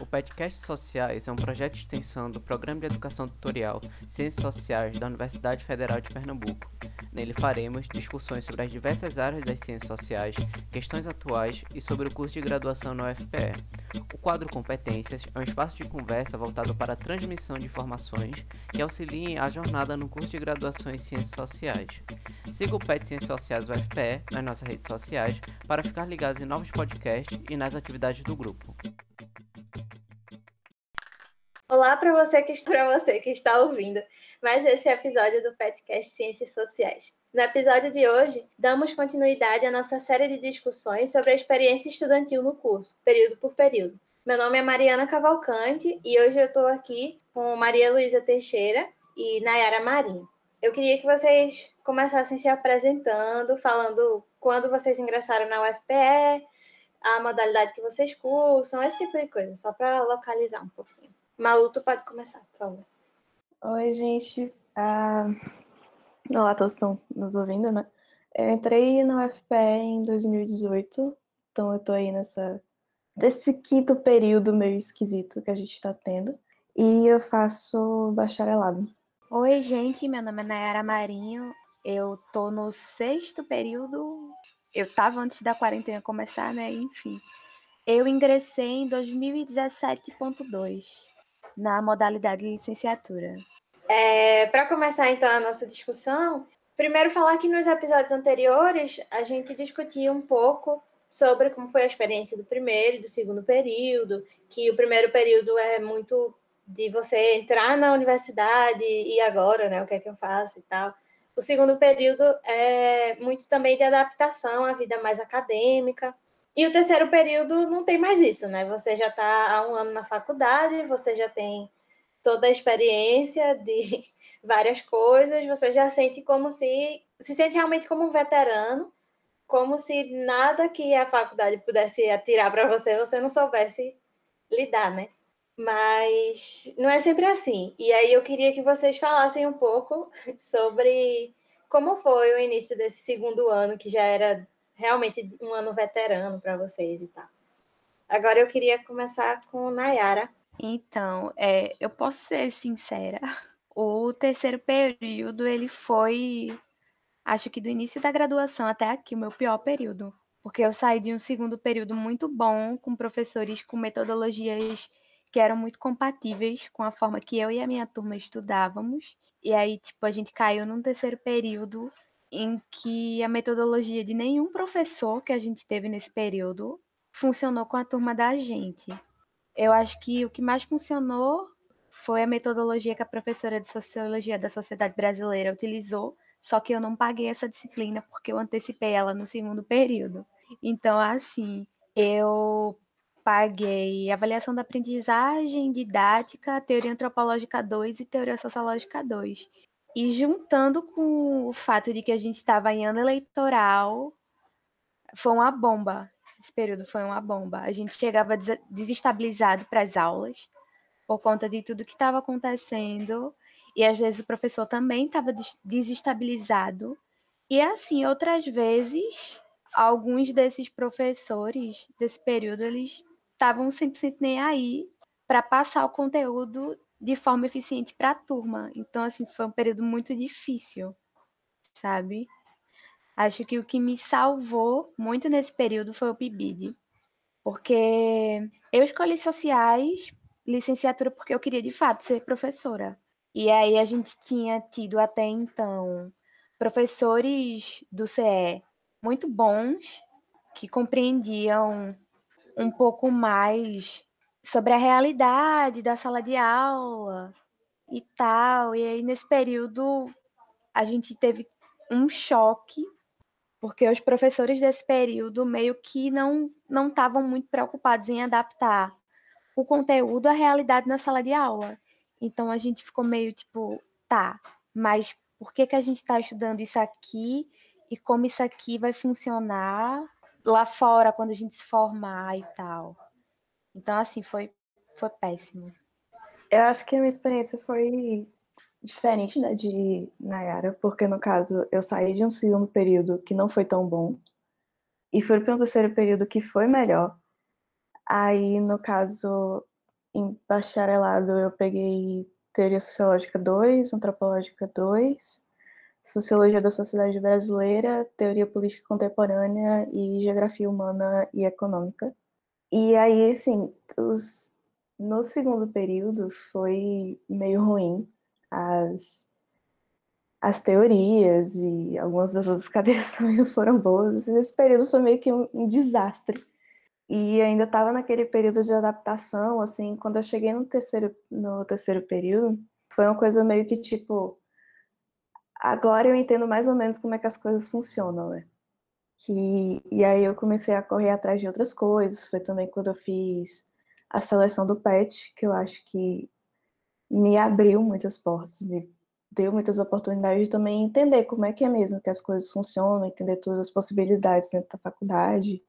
O Podcast Sociais é um projeto de extensão do Programa de Educação Tutorial Ciências Sociais da Universidade Federal de Pernambuco. Nele faremos discussões sobre as diversas áreas das ciências sociais, questões atuais e sobre o curso de graduação na UFPE. O quadro Competências é um espaço de conversa voltado para a transmissão de informações que auxiliem a jornada no curso de graduação em Ciências Sociais. Siga o PET Ciências Sociais UFPE nas nossas redes sociais para ficar ligado em novos podcasts e nas atividades do grupo. Olá para você que para você que está ouvindo mais esse episódio do Petcast Ciências Sociais. No episódio de hoje, damos continuidade à nossa série de discussões sobre a experiência estudantil no curso, período por período. Meu nome é Mariana Cavalcante e hoje eu estou aqui com Maria Luísa Teixeira e Nayara Marinho. Eu queria que vocês começassem se apresentando, falando quando vocês ingressaram na UFPE, a modalidade que vocês cursam, esse tipo de coisa, só para localizar um pouquinho. Malu, tu pode começar, por favor. Oi, gente. Ah, olá, todos estão nos ouvindo, né? Eu entrei na UFPE em 2018, então eu tô aí nessa desse quinto período meio esquisito que a gente está tendo. E eu faço bacharelado. Oi, gente, meu nome é Nayara Marinho. Eu tô no sexto período. Eu tava antes da quarentena começar, né? Enfim. Eu ingressei em 2017.2 na modalidade de licenciatura. É, Para começar, então, a nossa discussão, primeiro falar que nos episódios anteriores a gente discutia um pouco sobre como foi a experiência do primeiro e do segundo período, que o primeiro período é muito de você entrar na universidade e agora, né, o que é que eu faço e tal. O segundo período é muito também de adaptação à vida mais acadêmica, e o terceiro período não tem mais isso, né? Você já está há um ano na faculdade, você já tem toda a experiência de várias coisas, você já sente como se se sente realmente como um veterano, como se nada que a faculdade pudesse atirar para você, você não soubesse lidar, né? Mas não é sempre assim. E aí eu queria que vocês falassem um pouco sobre como foi o início desse segundo ano, que já era realmente um ano veterano para vocês e tal. Agora eu queria começar com Nayara. Então, é, eu posso ser sincera. O terceiro período, ele foi, acho que do início da graduação até aqui, o meu pior período. Porque eu saí de um segundo período muito bom, com professores com metodologias que eram muito compatíveis com a forma que eu e a minha turma estudávamos. E aí, tipo, a gente caiu num terceiro período em que a metodologia de nenhum professor que a gente teve nesse período funcionou com a turma da gente. Eu acho que o que mais funcionou foi a metodologia que a professora de Sociologia da Sociedade Brasileira utilizou, só que eu não paguei essa disciplina porque eu antecipei ela no segundo período. Então, assim, eu paguei avaliação da aprendizagem, didática, teoria antropológica 2 e teoria sociológica 2. E juntando com o fato de que a gente estava em ano eleitoral, foi uma bomba. Esse período foi uma bomba. A gente chegava desestabilizado para as aulas por conta de tudo que estava acontecendo. E às vezes o professor também estava desestabilizado. E assim, outras vezes, alguns desses professores desse período, eles estavam 100% nem aí para passar o conteúdo de forma eficiente para a turma. Então, assim, foi um período muito difícil, sabe? Acho que o que me salvou muito nesse período foi o PIBID, porque eu escolhi sociais, licenciatura, porque eu queria de fato ser professora. E aí a gente tinha tido até então professores do CE muito bons, que compreendiam um pouco mais sobre a realidade da sala de aula e tal. E aí, nesse período, a gente teve um choque, porque os professores desse período meio que não estavam muito preocupados em adaptar o conteúdo à realidade na sala de aula. Então a gente ficou meio tipo, tá, mas por que, que a gente está estudando isso aqui e como isso aqui vai funcionar lá fora quando a gente se formar e tal? Então, assim, foi, foi péssimo. Eu acho que a minha experiência foi diferente da de Nayara, porque no caso eu saí de um segundo período que não foi tão bom e fui para um terceiro período que foi melhor. Aí, no caso, em bacharelado eu peguei Teoria Sociológica 2, Antropológica 2, Sociologia da Sociedade Brasileira, Teoria Política Contemporânea e Geografia Humana e Econômica. E aí, assim, os, no segundo período foi meio ruim. As, as teorias e algumas das outras também não foram boas. Esse período foi meio que um, um desastre. E ainda estava naquele período de adaptação, assim, quando eu cheguei no terceiro, no terceiro período, foi uma coisa meio que tipo, agora eu entendo mais ou menos como é que as coisas funcionam, né? Que, e aí eu comecei a correr atrás de outras coisas, foi também quando eu fiz a seleção do PET, que eu acho que me abriu muitas portas, me deu muitas oportunidades de também entender como é que é mesmo que as coisas funcionam, entender todas as possibilidades dentro da faculdade,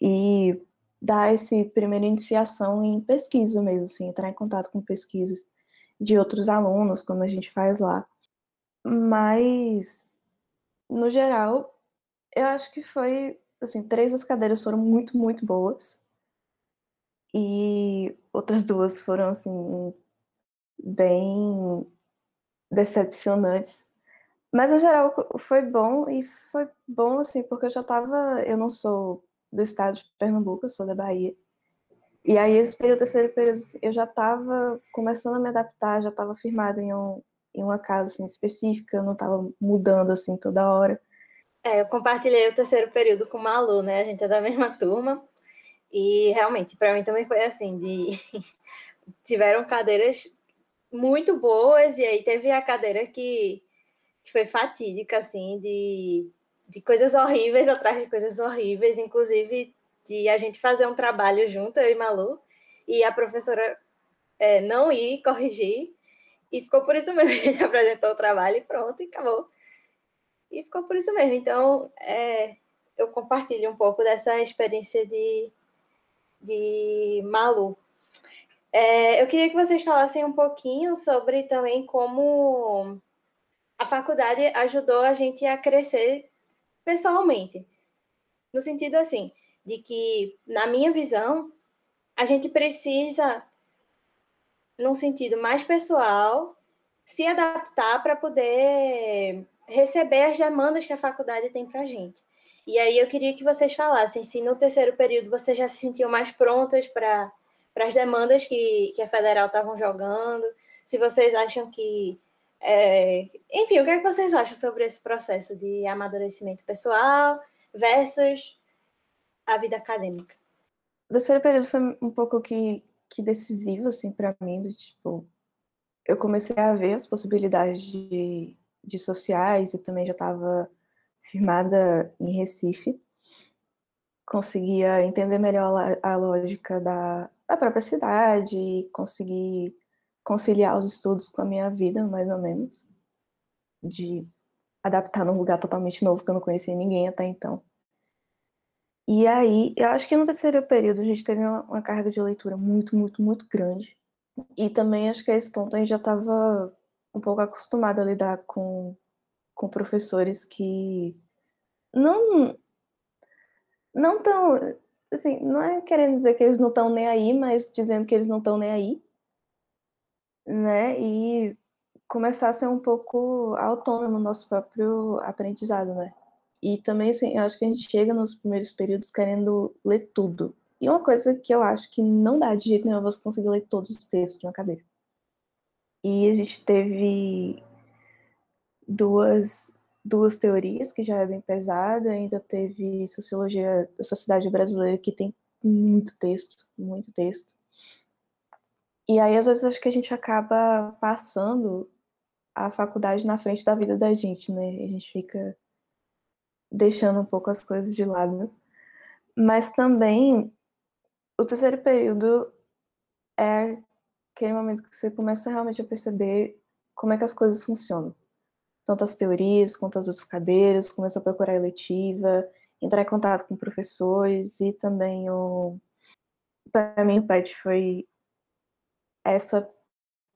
e dar esse primeira iniciação em pesquisa mesmo, assim, entrar em contato com pesquisas de outros alunos, como a gente faz lá. Mas, no geral, eu acho que foi, assim, três das cadeiras foram muito, muito boas. E outras duas foram, assim, bem decepcionantes. Mas, no geral, foi bom, e foi bom, assim, porque eu já tava, eu não sou do estado de Pernambuco, eu sou da Bahia. E aí, esse período, terceiro período, assim, eu já estava começando a me adaptar, já estava firmada em, um, em uma casa assim, específica, eu não estava mudando assim toda hora. É, eu compartilhei o terceiro período com o Malu, né? A gente é da mesma turma. E realmente, para mim também foi assim, de tiveram cadeiras muito boas, e aí teve a cadeira que, que foi fatídica, assim, de de coisas horríveis atrás de coisas horríveis, inclusive de a gente fazer um trabalho junto, eu e Malu, e a professora é, não ir corrigir, e ficou por isso mesmo, a gente apresentou o trabalho e pronto, e acabou. E ficou por isso mesmo. Então, é, eu compartilho um pouco dessa experiência de, de Malu. É, eu queria que vocês falassem um pouquinho sobre também como a faculdade ajudou a gente a crescer pessoalmente. No sentido assim, de que, na minha visão, a gente precisa, num sentido mais pessoal, se adaptar para poder receber as demandas que a faculdade tem para a gente. E aí eu queria que vocês falassem se no terceiro período vocês já se sentiam mais prontas para as demandas que, que a federal estavam jogando, se vocês acham que é, enfim, o que, é que vocês acham sobre esse processo de amadurecimento pessoal versus a vida acadêmica? O terceiro período foi um pouco que, que decisivo, assim, para mim, do tipo, eu comecei a ver as possibilidades de, de sociais e também já estava firmada em Recife. Conseguia entender melhor a, lógica da, da própria cidade, conseguir conciliar os estudos com a minha vida, mais ou menos, de adaptar num lugar totalmente novo que eu não conhecia ninguém até então. E aí, eu acho que no terceiro período a gente teve uma, uma carga de leitura muito, muito, muito grande. E também acho que a esse ponto a gente já estava um pouco acostumado a lidar com, com professores que não não tão assim, não é querendo dizer que eles não estão nem aí, mas dizendo que eles não estão nem aí né? E começar a ser um pouco autônomo no nosso próprio aprendizado, né? E também, assim, eu acho que a gente chega nos primeiros períodos querendo ler tudo. E uma coisa que eu acho que não dá de jeito nenhum é você conseguir ler todos os textos de uma cadeira. E a gente teve duas, duas teorias, que já é bem pesado, ainda teve Sociologia da Sociedade Brasileira, que tem muito texto, muito texto. E aí, às vezes, acho que a gente acaba passando a faculdade na frente da vida da gente, né? A gente fica deixando um pouco as coisas de lado. Mas também, o terceiro período é aquele momento que você começa realmente a perceber como é que as coisas funcionam. Tanto as teorias quanto as outras cadeiras, começa a procurar eletiva, entrar em contato com professores e também o... Para mim, o PET foi essa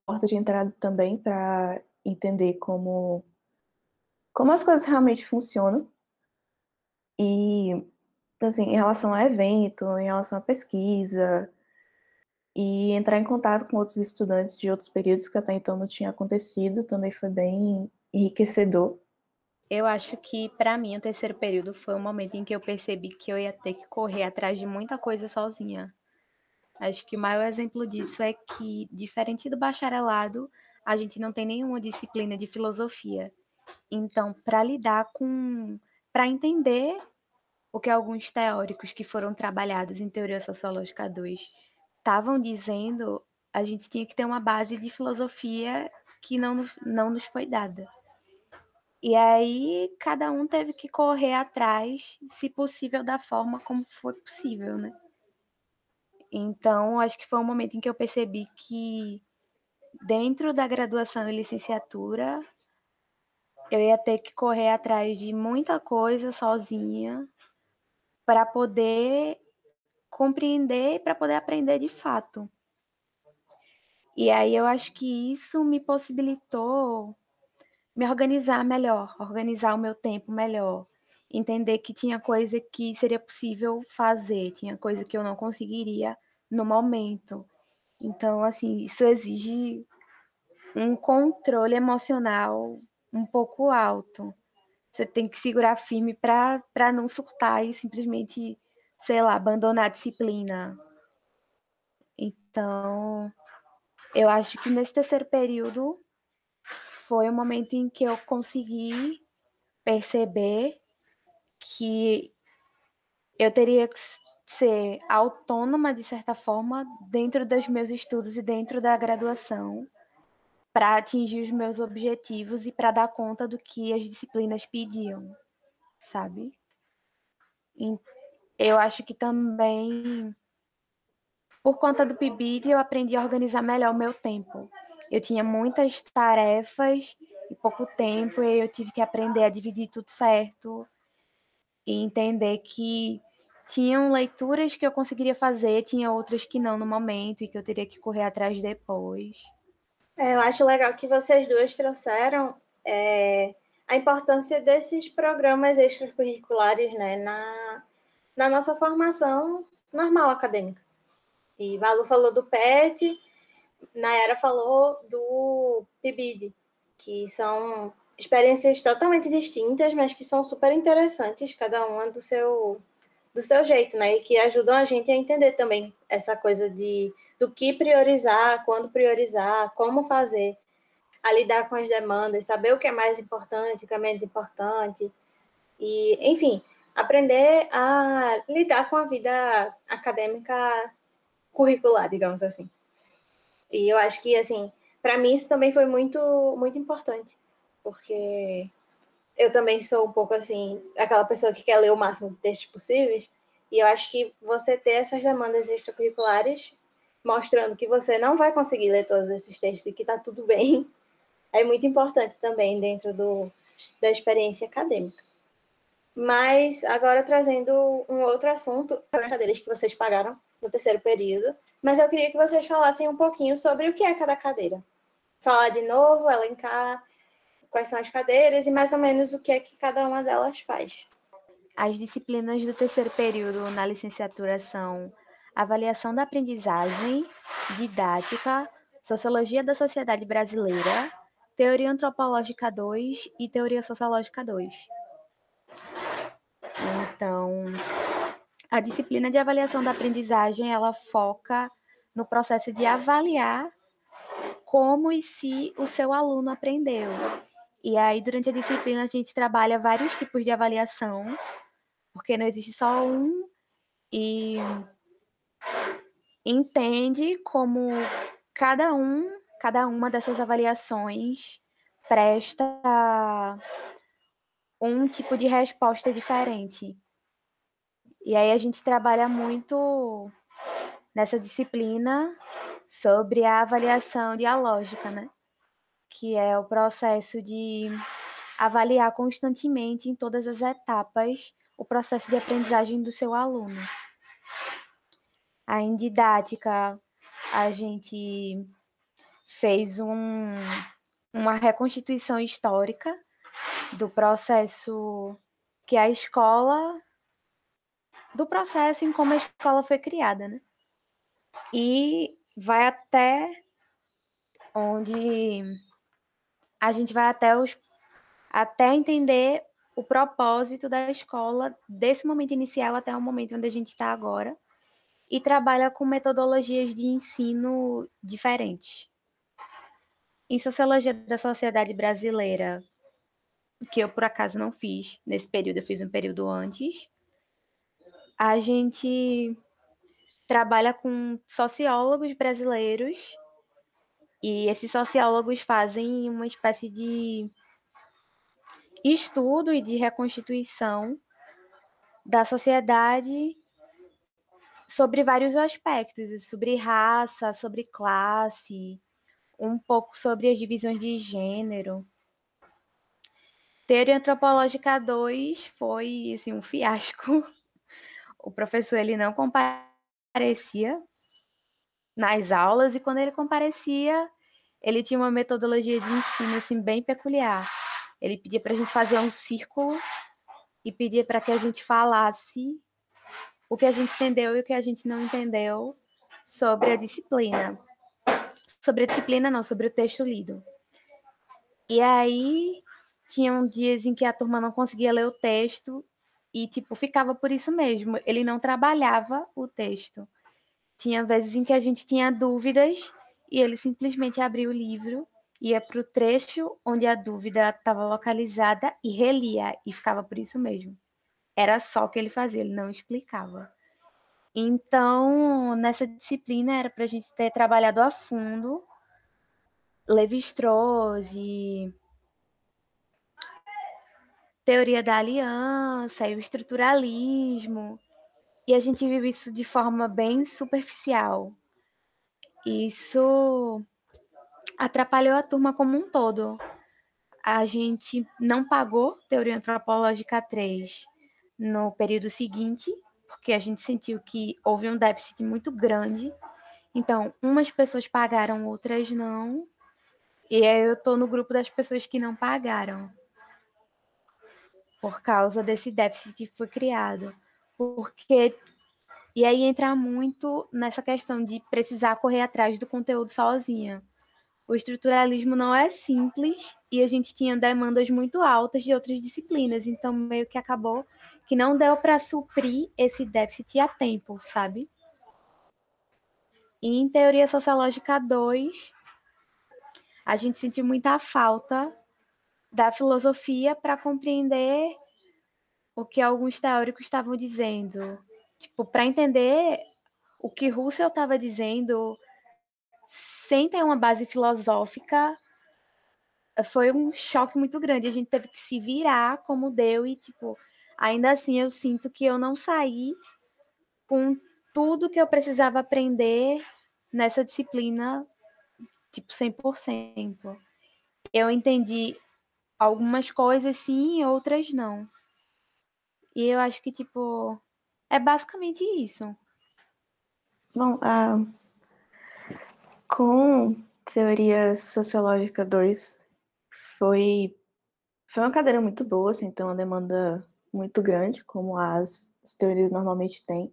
porta de entrada também para entender como como as coisas realmente funcionam e assim em relação a evento, em relação a pesquisa, E entrar em contato com outros estudantes de outros períodos que até então não tinha acontecido também foi bem enriquecedor. Eu acho que, para mim, o terceiro período foi o momento em que eu percebi que eu ia ter que correr atrás de muita coisa sozinha. Acho que o maior exemplo disso é que, diferente do bacharelado, a gente não tem nenhuma disciplina de filosofia. Então, para lidar com. para entender o que alguns teóricos que foram trabalhados em Teoria Sociológica 2 estavam dizendo, a gente tinha que ter uma base de filosofia que não, não nos foi dada. E aí, cada um teve que correr atrás, se possível, da forma como foi possível, né? Então, acho que foi um momento em que eu percebi que, dentro da graduação e licenciatura, eu ia ter que correr atrás de muita coisa sozinha para poder compreender para poder aprender de fato. E aí eu acho que isso me possibilitou me organizar melhor, organizar o meu tempo melhor, entender que tinha coisa que seria possível fazer, tinha coisa que eu não conseguiria no momento. Então, assim, isso exige um controle emocional um pouco alto. Você tem que segurar firme para não surtar e simplesmente, sei lá, abandonar a disciplina. Então, eu acho que nesse terceiro período foi o momento em que eu consegui perceber que eu teria que ser autônoma, de certa forma, dentro dos meus estudos e dentro da graduação, para atingir os meus objetivos e para dar conta do que as disciplinas pediam, sabe? Eu acho que também, por conta do PIBID, eu aprendi a organizar melhor o meu tempo. Eu tinha muitas tarefas e pouco tempo, e eu tive que aprender a dividir tudo certo e entender que tinham leituras que eu conseguiria fazer, tinha outras que não no momento e que eu teria que correr atrás depois. É, eu acho legal que vocês duas trouxeram é, a importância desses programas extracurriculares né, na, na nossa formação normal acadêmica. E Malu falou do PET, Nayara falou do PIBID, que são experiências totalmente distintas, mas que são super interessantes, cada uma do seu do seu jeito, né? E que ajudam a gente a entender também essa coisa de do que priorizar, quando priorizar, como fazer, a lidar com as demandas, saber o que é mais importante, o que é menos importante. E, enfim, aprender a lidar com a vida acadêmica curricular, digamos assim. E eu acho que assim, para mim isso também foi muito muito importante, porque eu também sou um pouco assim, aquela pessoa que quer ler o máximo de textos possíveis, e eu acho que você ter essas demandas extracurriculares, mostrando que você não vai conseguir ler todos esses textos e que está tudo bem, é muito importante também dentro do, da experiência acadêmica. Mas agora trazendo um outro assunto, as cadeiras que vocês pagaram no terceiro período, mas eu queria que vocês falassem um pouquinho sobre o que é cada cadeira. Falar de novo, elencar quais são as cadeiras e mais ou menos o que é que cada uma delas faz. As disciplinas do terceiro período na licenciatura são avaliação da aprendizagem, didática, sociologia da sociedade brasileira, teoria antropológica 2 e teoria sociológica 2. Então, a disciplina de avaliação da aprendizagem, ela foca no processo de avaliar como e se o seu aluno aprendeu. E aí, durante a disciplina, a gente trabalha vários tipos de avaliação, porque não existe só um, e entende como cada um, cada uma dessas avaliações presta um tipo de resposta diferente. E aí a gente trabalha muito nessa disciplina sobre a avaliação dialógica, né? que é o processo de avaliar constantemente em todas as etapas o processo de aprendizagem do seu aluno. A em didática, a gente fez um, uma reconstituição histórica do processo que a escola, do processo em como a escola foi criada, né? E vai até onde a gente vai até os até entender o propósito da escola desse momento inicial até o momento onde a gente está agora e trabalha com metodologias de ensino diferentes. Em Sociologia da Sociedade Brasileira, que eu por acaso não fiz nesse período, eu fiz um período antes, a gente trabalha com sociólogos brasileiros e esses sociólogos fazem uma espécie de estudo e de reconstituição da sociedade sobre vários aspectos, sobre raça, sobre classe, um pouco sobre as divisões de gênero. Teoria Antropológica 2 foi assim, um fiasco. O professor ele não comparecia nas aulas e quando ele comparecia, ele tinha uma metodologia de ensino assim bem peculiar. Ele pedia para a gente fazer um círculo e pedia para que a gente falasse o que a gente entendeu e o que a gente não entendeu sobre a disciplina. Sobre a disciplina, não, sobre o texto lido. E aí, tinham dias em que a turma não conseguia ler o texto e, tipo, ficava por isso mesmo. Ele não trabalhava o texto. Tinha vezes em que a gente tinha dúvidas e ele simplesmente abria o livro, ia para o trecho onde a dúvida estava localizada e relia, e ficava por isso mesmo. Era só o que ele fazia, ele não explicava. Então, nessa disciplina era para a gente ter trabalhado a fundo Levi-Strauss e teoria da aliança e o estruturalismo. E a gente viu isso de forma bem superficial. Isso atrapalhou a turma como um todo. A gente não pagou teoria antropológica 3 no período seguinte, porque a gente sentiu que houve um déficit muito grande. Então, umas pessoas pagaram, outras não. E aí eu estou no grupo das pessoas que não pagaram. Por causa desse déficit que foi criado. Porque. E aí entra muito nessa questão de precisar correr atrás do conteúdo sozinha. O estruturalismo não é simples e a gente tinha demandas muito altas de outras disciplinas, então meio que acabou que não deu para suprir esse déficit a tempo, sabe? E em teoria sociológica 2, a gente sentiu muita falta da filosofia para compreender o que alguns teóricos estavam dizendo. Tipo, para entender o que Russell estava dizendo sem ter uma base filosófica, foi um choque muito grande. A gente teve que se virar como deu e, tipo, ainda assim eu sinto que eu não saí com tudo que eu precisava aprender nessa disciplina, tipo 100%. Eu entendi algumas coisas sim, outras não. E eu acho que, tipo, é basicamente isso. Bom, uh, com teoria sociológica 2, foi, foi uma cadeira muito boa, assim, então uma demanda muito grande, como as, as teorias normalmente têm.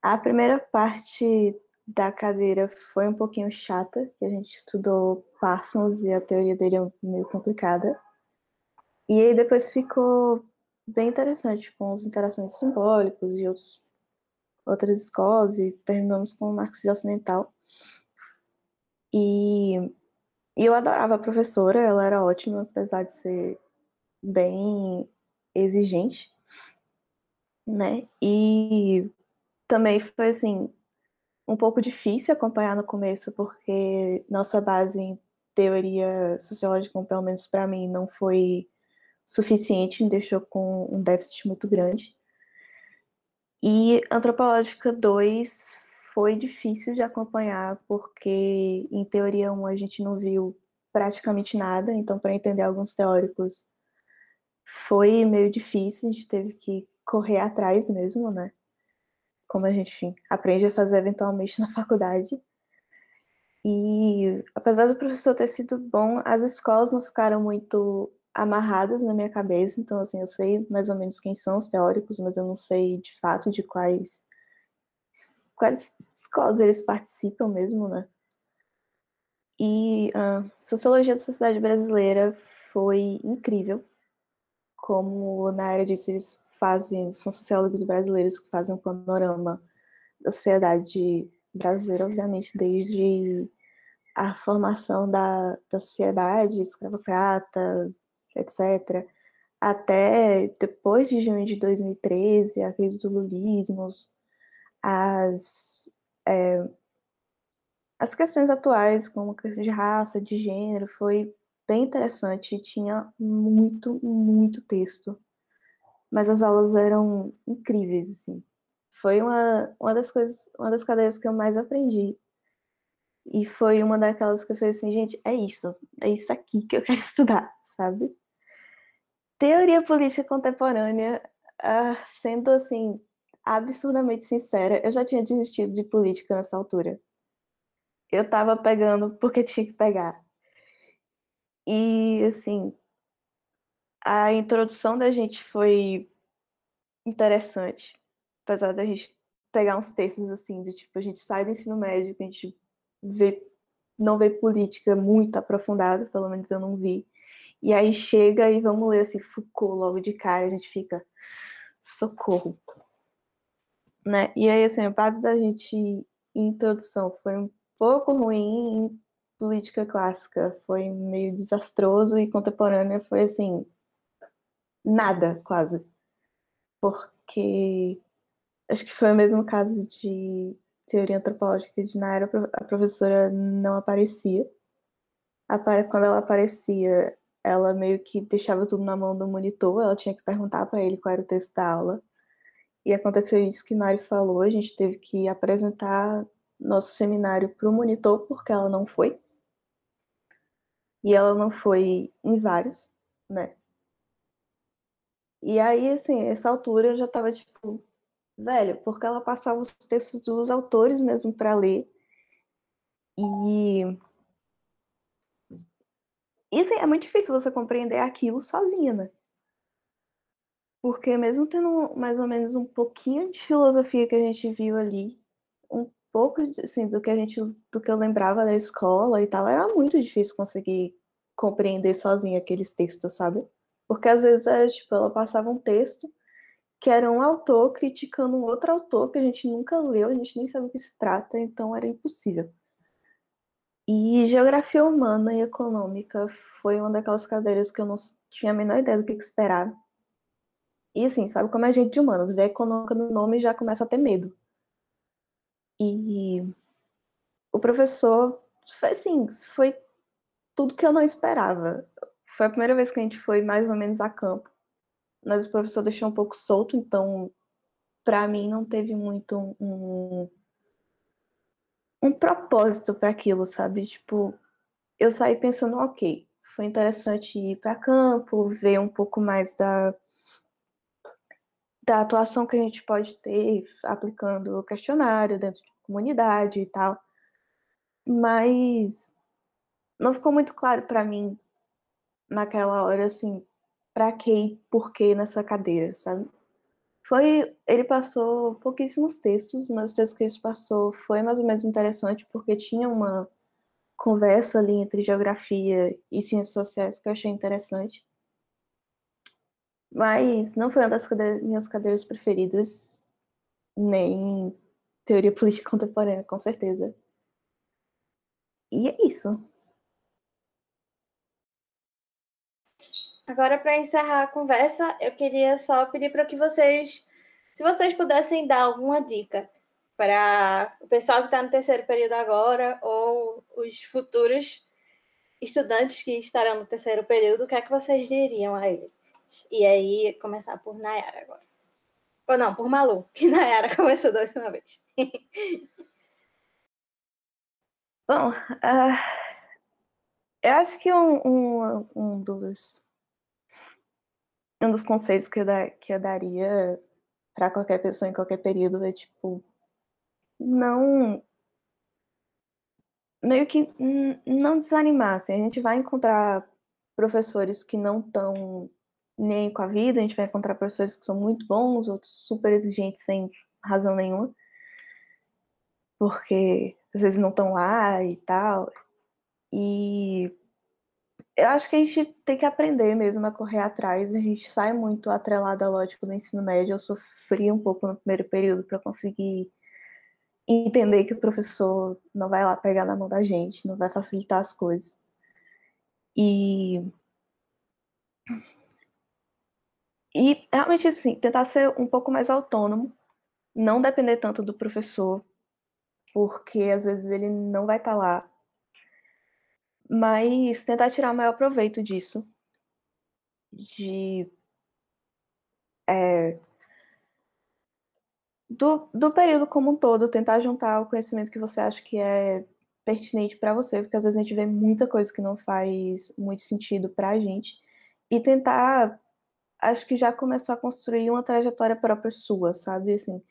A primeira parte da cadeira foi um pouquinho chata, que a gente estudou Parsons e a teoria dele é meio complicada. E aí depois ficou bem interessante com as interações simbólicos e outros, outras escolas e terminamos com o marxismo ocidental. E, e eu adorava a professora, ela era ótima, apesar de ser bem exigente, né? E também foi assim um pouco difícil acompanhar no começo porque nossa base em teoria sociológica, pelo menos para mim, não foi suficiente, me deixou com um déficit muito grande. E antropológica 2 foi difícil de acompanhar porque em teoria 1 a gente não viu praticamente nada, então para entender alguns teóricos foi meio difícil, a gente teve que correr atrás mesmo, né? Como a gente enfim, aprende a fazer eventualmente na faculdade. E apesar do professor ter sido bom, as escolas não ficaram muito amarradas na minha cabeça, então assim, eu sei mais ou menos quem são os teóricos, mas eu não sei de fato de quais quais escolas eles participam mesmo, né? E a Sociologia da Sociedade Brasileira foi incrível. Como na área disso, eles fazem, são sociólogos brasileiros que fazem um panorama da sociedade brasileira, obviamente, desde a formação da, da sociedade escravocrata, etc., até depois de junho de 2013, a crise do lulismo, as, é, as questões atuais, como questão de raça, de gênero, foi bem interessante. Tinha muito, muito texto. Mas as aulas eram incríveis, assim. Foi uma, uma das coisas, uma das cadeiras que eu mais aprendi. E foi uma daquelas que eu falei assim, gente, é isso, é isso aqui que eu quero estudar, sabe? Teoria política contemporânea, uh, sendo assim, absurdamente sincera, eu já tinha desistido de política nessa altura. Eu tava pegando porque tinha que pegar. E, assim, a introdução da gente foi interessante, apesar da gente pegar uns textos assim, de tipo, a gente sai do ensino médio, a gente vê, não vê política muito aprofundada, pelo menos eu não vi. E aí chega e vamos ler assim, Foucault logo de cara, a gente fica, socorro. Né? E aí, assim, a base da gente introdução foi um pouco ruim em política clássica, foi meio desastroso e contemporânea foi assim, nada quase. Porque acho que foi o mesmo caso de teoria antropológica de na era a professora não aparecia. Quando ela aparecia, ela meio que deixava tudo na mão do monitor, ela tinha que perguntar para ele qual era o texto da aula. E aconteceu isso que Mari falou, a gente teve que apresentar nosso seminário para o monitor, porque ela não foi. E ela não foi em vários, né? E aí, assim, essa altura eu já tava tipo, velho, porque ela passava os textos dos autores mesmo para ler. E. E assim, é muito difícil você compreender aquilo sozinha, né? Porque mesmo tendo mais ou menos um pouquinho de filosofia que a gente viu ali, um pouco assim, do que a gente do que eu lembrava da escola e tal, era muito difícil conseguir compreender sozinha aqueles textos, sabe? Porque às vezes é, tipo, ela passava um texto que era um autor criticando um outro autor que a gente nunca leu, a gente nem sabe o que se trata, então era impossível. E geografia humana e econômica foi uma daquelas cadeiras que eu não tinha a menor ideia do que, esperar. E assim, sabe como é gente de humanas, vê econômica no nome e já começa a ter medo. E o professor foi assim, foi tudo que eu não esperava. Foi a primeira vez que a gente foi mais ou menos a campo. Mas o professor deixou um pouco solto, então para mim não teve muito um propósito para aquilo, sabe? Tipo, eu saí pensando, ok, foi interessante ir para campo, ver um pouco mais da da atuação que a gente pode ter aplicando o questionário dentro de comunidade e tal. Mas não ficou muito claro para mim naquela hora assim, para que e por que nessa cadeira, sabe? Foi, ele passou pouquíssimos textos, mas os textos que ele passou foi mais ou menos interessante porque tinha uma conversa ali entre geografia e ciências sociais que eu achei interessante. Mas não foi uma das minhas cadeiras preferidas, nem teoria política contemporânea, com certeza. E é isso. Agora, para encerrar a conversa, eu queria só pedir para que vocês, se vocês pudessem dar alguma dica para o pessoal que está no terceiro período agora ou os futuros estudantes que estarão no terceiro período, o que é que vocês diriam a eles? E aí, começar por Nayara agora. Ou não, por Malu, que Nayara começou da última vez. Bom, uh, eu acho que um, um, um, dos um dos conselhos que eu, da, que eu daria para qualquer pessoa em qualquer período é tipo não meio que não desanimar. Assim, a gente vai encontrar professores que não estão nem com a vida, a gente vai encontrar professores que são muito bons, outros super exigentes sem razão nenhuma. porque às vezes não estão lá e tal. E eu acho que a gente tem que aprender mesmo a correr atrás. A gente sai muito atrelado ao lógico do ensino médio. Eu sofri um pouco no primeiro período para conseguir entender que o professor não vai lá pegar na mão da gente, não vai facilitar as coisas. E e realmente assim, tentar ser um pouco mais autônomo, não depender tanto do professor, porque às vezes ele não vai estar tá lá. Mas tentar tirar o maior proveito disso. De é, do, do período como um todo, tentar juntar o conhecimento que você acha que é pertinente para você, porque às vezes a gente vê muita coisa que não faz muito sentido para a gente, e tentar, acho que já começar a construir uma trajetória própria sua, sabe? Assim,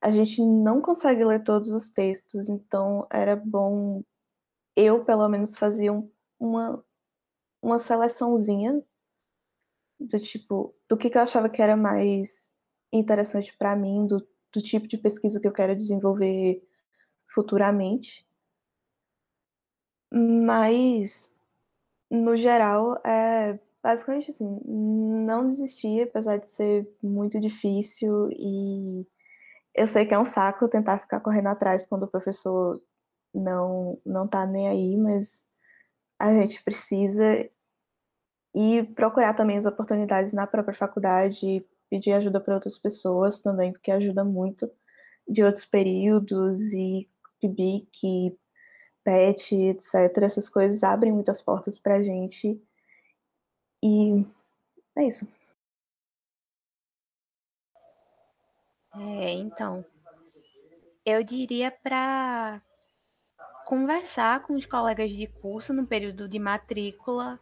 a gente não consegue ler todos os textos, então era bom eu, pelo menos, fazia uma, uma seleçãozinha do tipo, do que, que eu achava que era mais interessante para mim, do, do tipo de pesquisa que eu quero desenvolver futuramente. Mas, no geral, é basicamente assim, não desistir, apesar de ser muito difícil e eu sei que é um saco tentar ficar correndo atrás quando o professor não não tá nem aí, mas a gente precisa e procurar também as oportunidades na própria faculdade, pedir ajuda para outras pessoas também, porque ajuda muito de outros períodos e PIBIC, PET, etc. Essas coisas abrem muitas portas para a gente. E é isso. É, então, eu diria para conversar com os colegas de curso no período de matrícula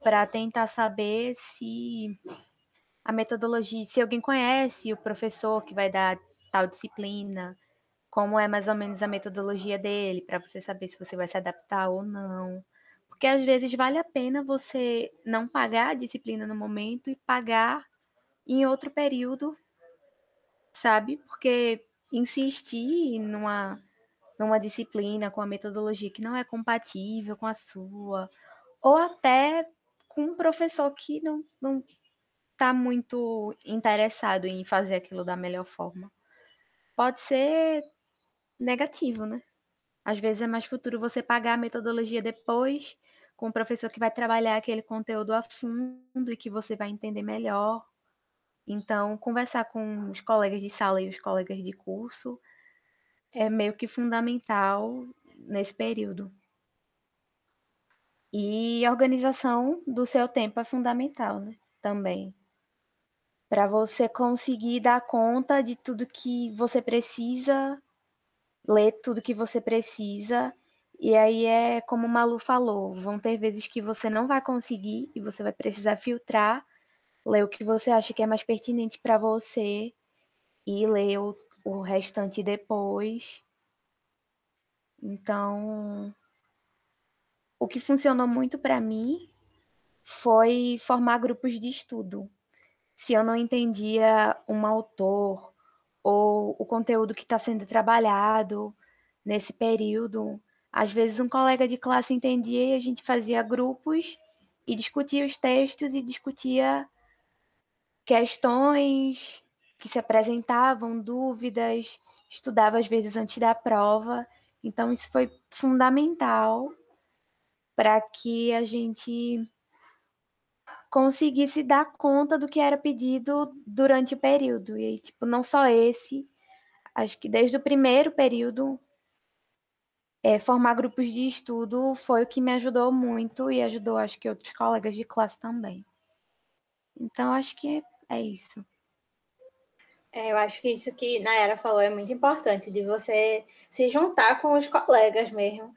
para tentar saber se a metodologia, se alguém conhece o professor que vai dar tal disciplina, como é mais ou menos a metodologia dele, para você saber se você vai se adaptar ou não. Porque às vezes vale a pena você não pagar a disciplina no momento e pagar em outro período, sabe? Porque insistir numa, numa disciplina com a metodologia que não é compatível com a sua, ou até com um professor que não, não está muito interessado em fazer aquilo da melhor forma. Pode ser negativo, né? Às vezes é mais futuro você pagar a metodologia depois com o professor que vai trabalhar aquele conteúdo a fundo e que você vai entender melhor. Então, conversar com os colegas de sala e os colegas de curso é meio que fundamental nesse período. E a organização do seu tempo é fundamental, né? Também para você conseguir dar conta de tudo que você precisa, ler tudo que você precisa. E aí é como o Malu falou, vão ter vezes que você não vai conseguir e você vai precisar filtrar, ler o que você acha que é mais pertinente para você e ler o, o restante depois. Então, o que funcionou muito para mim foi formar grupos de estudo se eu não entendia um autor ou o conteúdo que está sendo trabalhado nesse período. Às vezes um colega de classe entendia e a gente fazia grupos e discutia os textos e discutia questões que se apresentavam, dúvidas, estudava às vezes antes da prova. Então isso foi fundamental para que a gente conseguisse dar conta do que era pedido durante o período. E tipo, não só esse, acho que desde o primeiro período, é, formar grupos de estudo foi o que me ajudou muito e ajudou, acho que, outros colegas de classe também. Então, acho que é isso. É, eu acho que isso que Nayara falou é muito importante, de você se juntar com os colegas mesmo,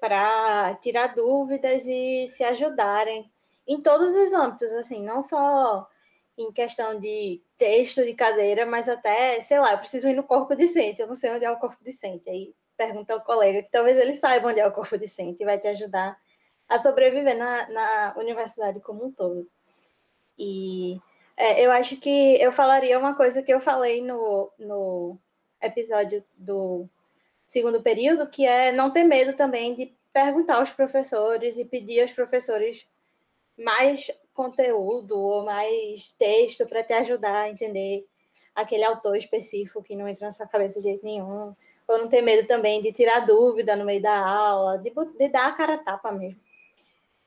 para tirar dúvidas e se ajudarem em todos os âmbitos, assim, não só em questão de texto de cadeira, mas até, sei lá, eu preciso ir no corpo decente, eu não sei onde é o corpo decente. Aí pergunta ao colega, que talvez ele saiba onde é o corpo decente e vai te ajudar a sobreviver na, na universidade como um todo. E é, eu acho que eu falaria uma coisa que eu falei no, no episódio do segundo período, que é não ter medo também de perguntar aos professores e pedir aos professores mais conteúdo ou mais texto para te ajudar a entender aquele autor específico que não entra na sua cabeça de jeito nenhum, ou não ter medo também de tirar dúvida no meio da aula, de, de dar a cara a tapa mesmo.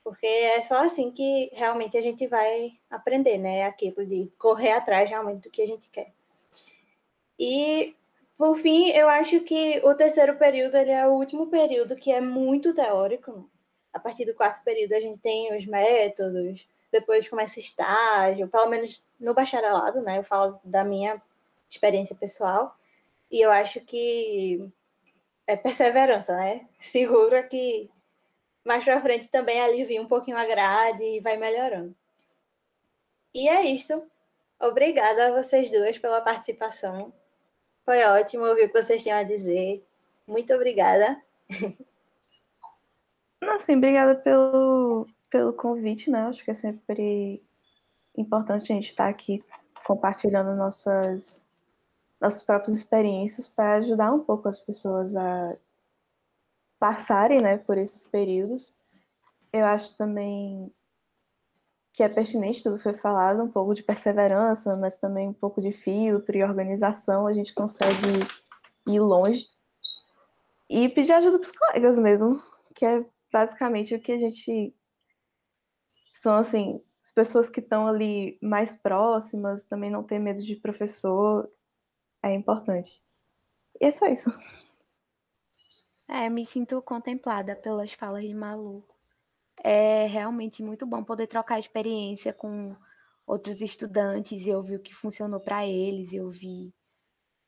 Porque é só assim que realmente a gente vai aprender, né? Aquilo de correr atrás realmente do que a gente quer. E, por fim, eu acho que o terceiro período ele é o último período que é muito teórico. A partir do quarto período a gente tem os métodos, depois começa estágio, pelo menos no bacharelado, né? Eu falo da minha experiência pessoal. E eu acho que é perseverança, né? Segura que mais para frente também alivia um pouquinho a grade e vai melhorando. E é isso. Obrigada a vocês duas pela participação. Foi ótimo ouvir o que vocês tinham a dizer. Muito obrigada. Não, sim, obrigada pelo, pelo convite, né? Acho que é sempre importante a gente estar aqui compartilhando nossas, nossas próprias experiências para ajudar um pouco as pessoas a passarem né, por esses períodos. Eu acho também que é pertinente tudo foi falado, um pouco de perseverança, mas também um pouco de filtro e organização, a gente consegue ir longe. E pedir ajuda para os colegas mesmo, que é basicamente o que a gente. São, assim, as pessoas que estão ali mais próximas, também não ter medo de professor, é importante. E é só isso. É, me sinto contemplada pelas falas de Malu. É realmente muito bom poder trocar experiência com outros estudantes e ouvir o que funcionou para eles e ouvir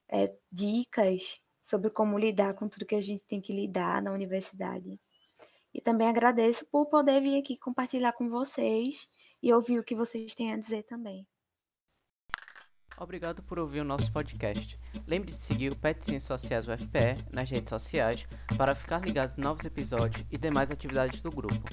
é, dicas sobre como lidar com tudo que a gente tem que lidar na universidade. E também agradeço por poder vir aqui compartilhar com vocês e ouvir o que vocês têm a dizer também. Obrigado por ouvir o nosso podcast. Lembre de seguir o PET Ciências Sociais UFPE nas redes sociais para ficar ligado em novos episódios e demais atividades do grupo.